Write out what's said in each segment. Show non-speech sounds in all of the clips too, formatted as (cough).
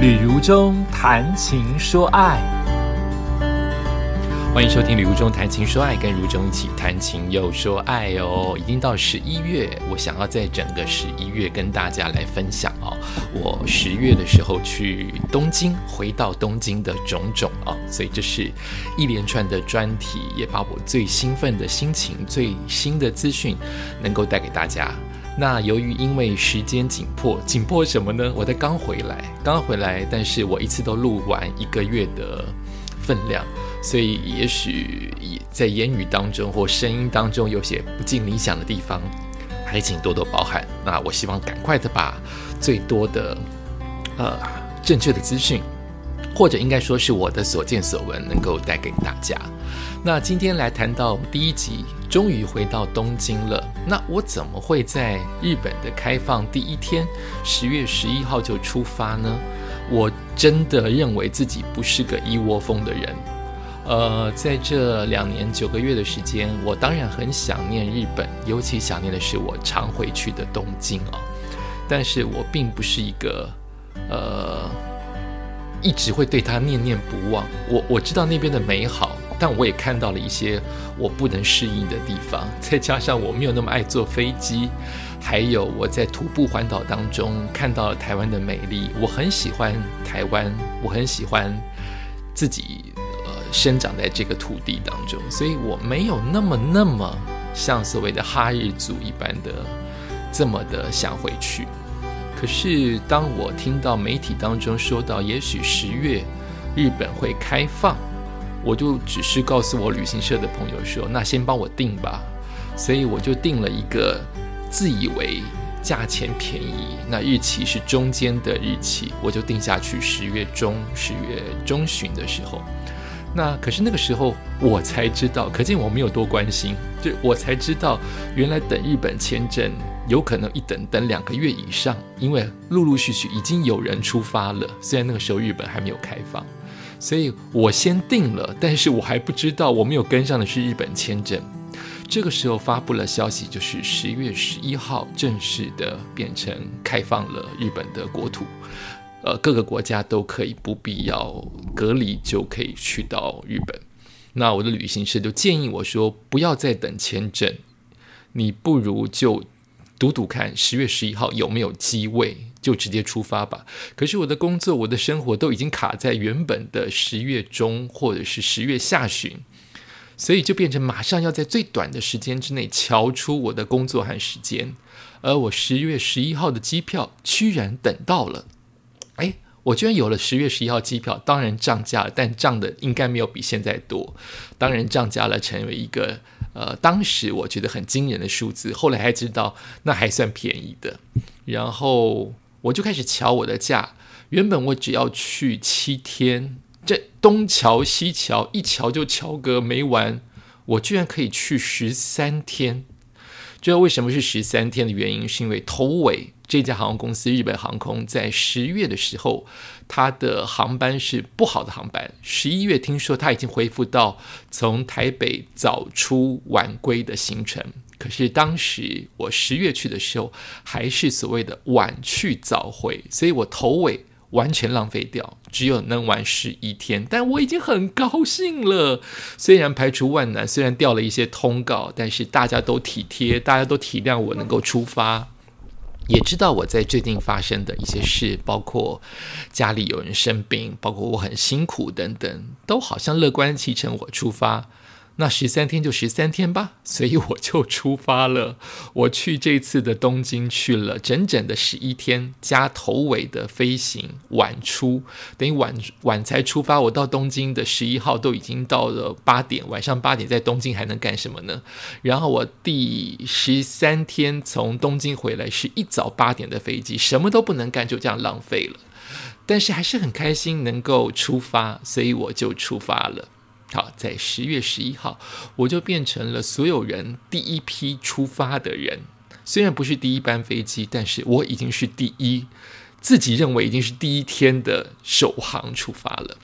旅如中谈情说爱，欢迎收听《旅如中谈情说爱》，跟如中一起谈情又说爱哦。已经到十一月，我想要在整个十一月跟大家来分享哦，我十月的时候去东京，回到东京的种种啊，所以这是一连串的专题，也把我最兴奋的心情、最新的资讯能够带给大家。那由于因为时间紧迫，紧迫什么呢？我才刚回来，刚回来，但是我一次都录完一个月的分量，所以也许在言语当中或声音当中有些不尽理想的地方，还请多多包涵。那我希望赶快的把最多的呃正确的资讯，或者应该说是我的所见所闻，能够带给大家。那今天来谈到第一集，终于回到东京了。那我怎么会在日本的开放第一天，十月十一号就出发呢？我真的认为自己不是个一窝蜂的人。呃，在这两年九个月的时间，我当然很想念日本，尤其想念的是我常回去的东京啊。但是我并不是一个呃，一直会对他念念不忘。我我知道那边的美好。但我也看到了一些我不能适应的地方，(laughs) 再加上我没有那么爱坐飞机，还有我在徒步环岛当中看到了台湾的美丽。我很喜欢台湾，我很喜欢自己呃生长在这个土地当中，所以我没有那么那么像所谓的哈日族一般的这么的想回去。可是当我听到媒体当中说到，也许十月日本会开放。我就只是告诉我旅行社的朋友说：“那先帮我订吧。”所以我就订了一个自以为价钱便宜，那日期是中间的日期，我就定下去十月中、十月中旬的时候。那可是那个时候我才知道，可见我没有多关心，就我才知道原来等日本签证有可能一等等两个月以上，因为陆陆续续已经有人出发了，虽然那个时候日本还没有开放。所以我先定了，但是我还不知道我没有跟上的是日本签证。这个时候发布了消息，就是十月十一号正式的变成开放了日本的国土，呃，各个国家都可以不必要隔离就可以去到日本。那我的旅行社就建议我说，不要再等签证，你不如就赌赌看十月十一号有没有机位。就直接出发吧。可是我的工作、我的生活都已经卡在原本的十月中或者是十月下旬，所以就变成马上要在最短的时间之内瞧出我的工作和时间。而我十月十一号的机票居然等到了，哎，我居然有了十月十一号机票，当然涨价了，但涨的应该没有比现在多。当然涨价了，成为一个呃，当时我觉得很惊人的数字。后来还知道那还算便宜的，然后。我就开始瞧我的假，原本我只要去七天，这东瞧西瞧，一瞧就瞧个没完。我居然可以去十三天，知道为什么是十三天的原因，是因为头尾这家航空公司日本航空在十月的时候，它的航班是不好的航班。十一月听说它已经恢复到从台北早出晚归的行程。可是当时我十月去的时候，还是所谓的晚去早回，所以我头尾完全浪费掉，只有能玩十一天。但我已经很高兴了，虽然排除万难，虽然掉了一些通告，但是大家都体贴，大家都体谅我能够出发，也知道我在最近发生的一些事，包括家里有人生病，包括我很辛苦等等，都好像乐观其成，我出发。那十三天就十三天吧，所以我就出发了。我去这次的东京去了整整的十一天，加头尾的飞行，晚出等于晚晚才出发。我到东京的十一号都已经到了八点，晚上八点在东京还能干什么呢？然后我第十三天从东京回来是一早八点的飞机，什么都不能干，就这样浪费了。但是还是很开心能够出发，所以我就出发了。好，在十月十一号，我就变成了所有人第一批出发的人。虽然不是第一班飞机，但是我已经是第一，自己认为已经是第一天的首航出发了。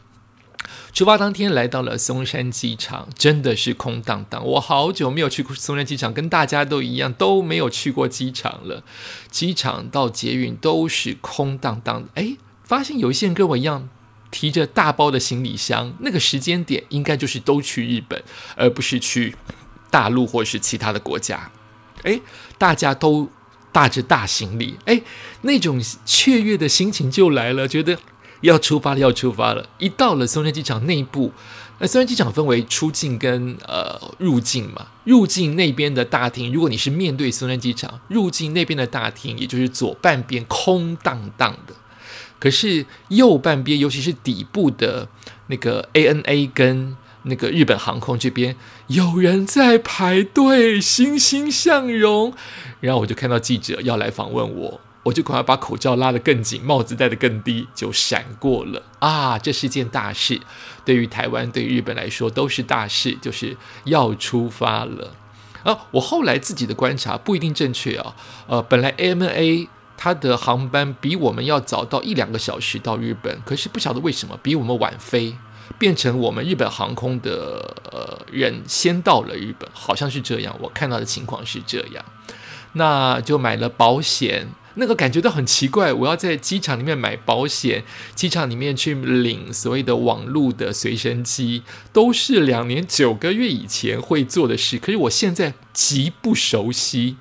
出发当天来到了松山机场，真的是空荡荡。我好久没有去松山机场，跟大家都一样，都没有去过机场了。机场到捷运都是空荡荡的。哎。发现有一些人跟我一样提着大包的行李箱，那个时间点应该就是都去日本，而不是去大陆或是其他的国家。诶，大家都带着大行李，诶，那种雀跃的心情就来了，觉得要出发了，要出发了。一到了松山机场内部。那松山机场分为出境跟呃入境嘛，入境那边的大厅，如果你是面对松山机场，入境那边的大厅，也就是左半边空荡荡的，可是右半边，尤其是底部的那个 ANA 跟那个日本航空这边，有人在排队，欣欣向荣，然后我就看到记者要来访问我。我就赶快把口罩拉得更紧，帽子戴得更低，就闪过了啊！这是件大事，对于台湾、对于日本来说都是大事，就是要出发了啊！我后来自己的观察不一定正确啊，呃，本来 ANA 他的航班比我们要早到一两个小时到日本，可是不晓得为什么比我们晚飞，变成我们日本航空的人先到了日本，好像是这样，我看到的情况是这样，那就买了保险。那个感觉都很奇怪，我要在机场里面买保险，机场里面去领所谓的网络的随身机，都是两年九个月以前会做的事。可是我现在极不熟悉，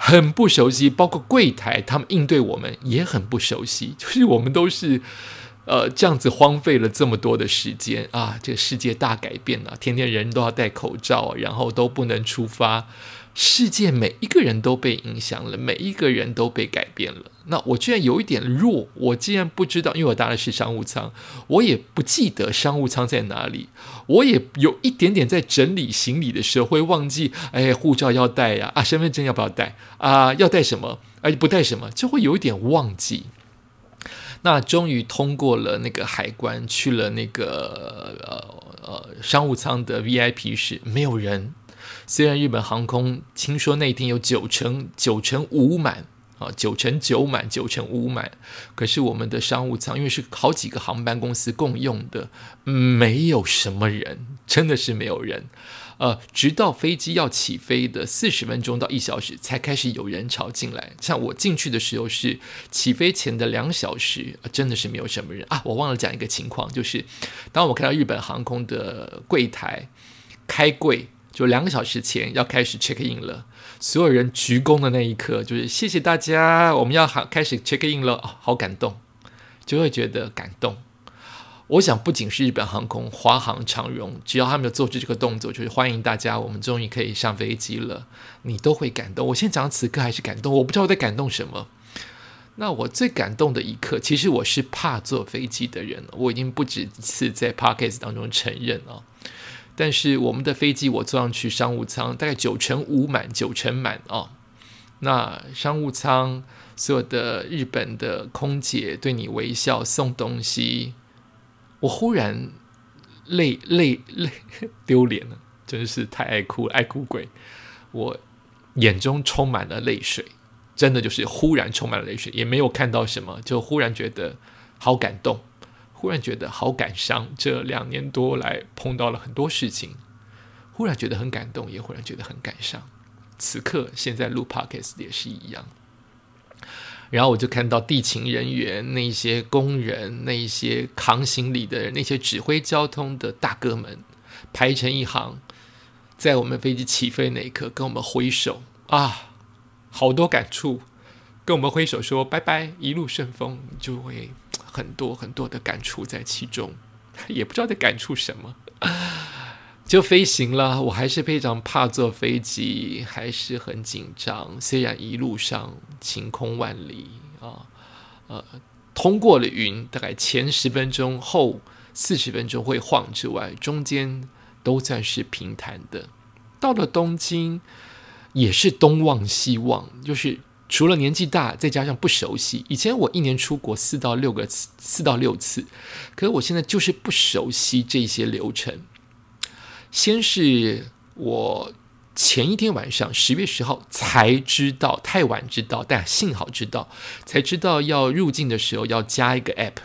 很不熟悉，包括柜台他们应对我们也很不熟悉，(laughs) 就是我们都是呃这样子荒废了这么多的时间啊，这个世界大改变了，天天人都要戴口罩，然后都不能出发。世界每一个人都被影响了，每一个人都被改变了。那我居然有一点弱，我竟然不知道，因为我搭的是商务舱，我也不记得商务舱在哪里。我也有一点点在整理行李的时候会忘记，哎，护照要带呀，啊，身份证要不要带啊？要带什么？而不带什么，就会有一点忘记。那终于通过了那个海关，去了那个呃呃商务舱的 VIP 室，没有人。虽然日本航空听说那天有九成九成五满啊，九成九满，九成五满，可是我们的商务舱因为是好几个航班公司共用的，没有什么人，真的是没有人。呃，直到飞机要起飞的四十分钟到一小时，才开始有人潮进来。像我进去的时候是起飞前的两小时，真的是没有什么人啊。我忘了讲一个情况，就是当我看到日本航空的柜台开柜。就两个小时前要开始 check in 了，所有人鞠躬的那一刻，就是谢谢大家，我们要好开始 check in 了，好感动，就会觉得感动。我想不仅是日本航空、华航、长荣，只要他们有做出这个动作，就是欢迎大家，我们终于可以上飞机了，你都会感动。我现在讲此刻还是感动，我不知道我在感动什么。那我最感动的一刻，其实我是怕坐飞机的人，我已经不止一次在 podcast 当中承认了。但是我们的飞机我坐上去商务舱，大概九成五满，九成满哦。那商务舱所有的日本的空姐对你微笑送东西，我忽然泪泪泪丢脸了，真是太爱哭爱哭鬼，我眼中充满了泪水，真的就是忽然充满了泪水，也没有看到什么，就忽然觉得好感动。忽然觉得好感伤，这两年多来碰到了很多事情，忽然觉得很感动，也忽然觉得很感伤。此刻现在录 podcast 也是一样。然后我就看到地勤人员、那些工人、那些扛行李的人、那些指挥交通的大哥们排成一行，在我们飞机起飞那一刻跟我们挥手啊，好多感触，跟我们挥手说拜拜，一路顺风，就会。很多很多的感触在其中，(laughs) 也不知道在感触什么，(laughs) 就飞行了。我还是非常怕坐飞机，还是很紧张。虽然一路上晴空万里啊，呃，通过了云，大概前十分钟后四十分钟会晃之外，中间都算是平坦的。到了东京，也是东望西望，就是。除了年纪大，再加上不熟悉。以前我一年出国四到六个，四到六次，可是我现在就是不熟悉这些流程。先是我前一天晚上十月十号才知道，太晚知道，但幸好知道，才知道要入境的时候要加一个 app。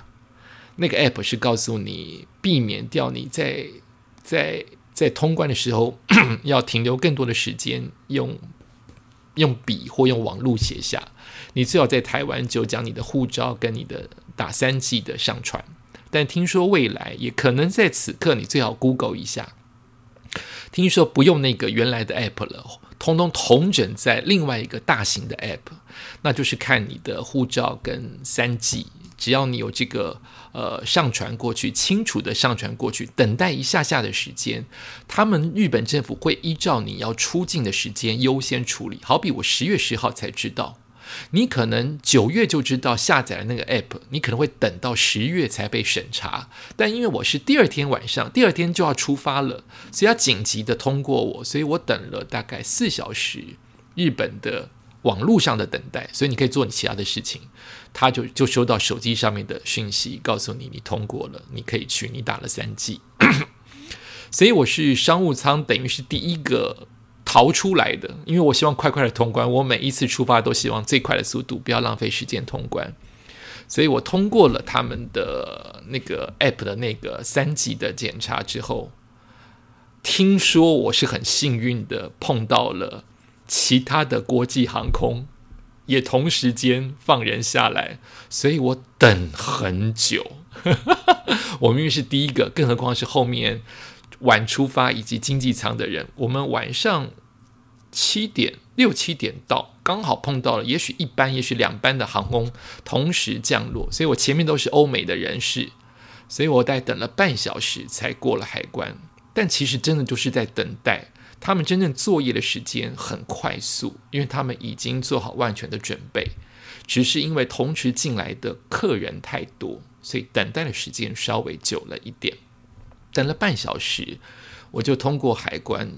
那个 app 是告诉你避免掉你在在在通关的时候 (coughs) 要停留更多的时间用。用笔或用网络写下，你最好在台湾就将你的护照跟你的打三 G 的上传，但听说未来也可能在此刻，你最好 Google 一下。听说不用那个原来的 App 了，通通同整在另外一个大型的 App，那就是看你的护照跟三 G，只要你有这个呃上传过去，清楚的上传过去，等待一下下的时间，他们日本政府会依照你要出境的时间优先处理。好比我十月十号才知道。你可能九月就知道下载了那个 app，你可能会等到十月才被审查。但因为我是第二天晚上，第二天就要出发了，所以要紧急的通过我，所以我等了大概四小时，日本的网络上的等待。所以你可以做你其他的事情，他就就收到手机上面的讯息，告诉你你通过了，你可以去，你打了三 G。(clears throat) 所以我是商务舱，等于是第一个。逃出来的，因为我希望快快的通关。我每一次出发都希望最快的速度，不要浪费时间通关。所以我通过了他们的那个 app 的那个三级的检查之后，听说我是很幸运的碰到了其他的国际航空也同时间放人下来，所以我等很久。(laughs) 我明明是第一个，更何况是后面。晚出发以及经济舱的人，我们晚上七点六七点到，刚好碰到了，也许一班，也许两班的航空同时降落，所以我前面都是欧美的人士，所以我在等了半小时才过了海关。但其实真的就是在等待，他们真正作业的时间很快速，因为他们已经做好万全的准备，只是因为同时进来的客人太多，所以等待的时间稍微久了一点。等了半小时，我就通过海关，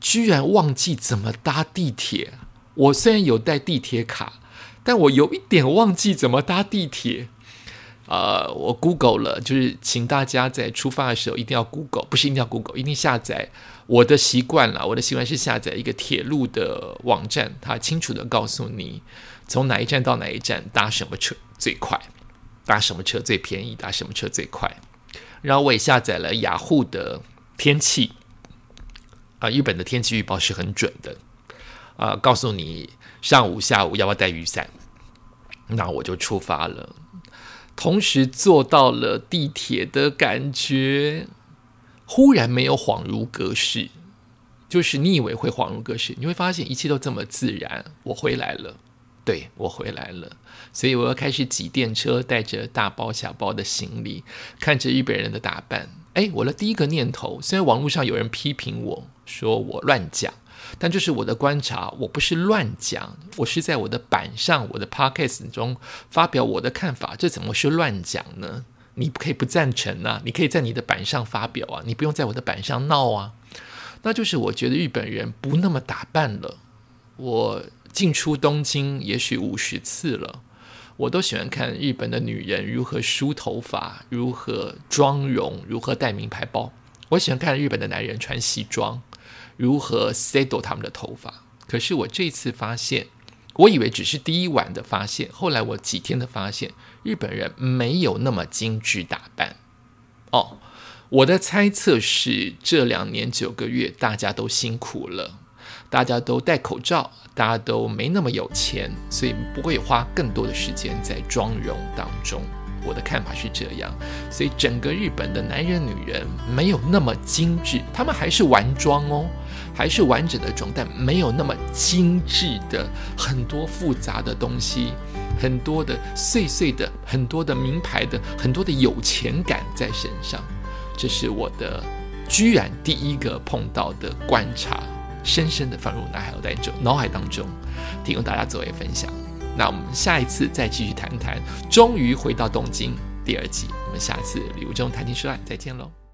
居然忘记怎么搭地铁。我虽然有带地铁卡，但我有一点忘记怎么搭地铁。呃，我 Google 了，就是请大家在出发的时候一定要 Google，不是一定要 Google，一定下载。我的习惯了，我的习惯是下载一个铁路的网站，它清楚的告诉你从哪一站到哪一站搭什么车最快，搭什么车最便宜，搭什么车最快。然后我也下载了雅虎的天气啊，日本的天气预报是很准的啊，告诉你上午、下午要不要带雨伞。那我就出发了，同时坐到了地铁的感觉，忽然没有恍如隔世，就是你以为会恍如隔世，你会发现一切都这么自然。我回来了。对我回来了，所以我要开始挤电车，带着大包小包的行李，看着日本人的打扮。哎，我的第一个念头，虽然网络上有人批评我说我乱讲，但这是我的观察，我不是乱讲，我是在我的板上，我的 podcast 中发表我的看法，这怎么是乱讲呢？你不可以不赞成啊，你可以在你的板上发表啊，你不用在我的板上闹啊。那就是我觉得日本人不那么打扮了，我。进出东京也许五十次了，我都喜欢看日本的女人如何梳头发，如何妆容，如何戴名牌包。我喜欢看日本的男人穿西装，如何 settle 他们的头发。可是我这次发现，我以为只是第一晚的发现，后来我几天的发现，日本人没有那么精致打扮。哦，我的猜测是这两年九个月大家都辛苦了。大家都戴口罩，大家都没那么有钱，所以不会花更多的时间在妆容当中。我的看法是这样，所以整个日本的男人、女人没有那么精致，他们还是玩妆哦，还是完整的妆，但没有那么精致的很多复杂的东西，很多的碎碎的，很多的名牌的，很多的有钱感在身上。这是我的居然第一个碰到的观察。深深的放入脑海当中，脑海当中，提供大家作为分享。那我们下一次再继续谈谈。终于回到东京第二季，我们下次礼物中谈情说爱，再见喽。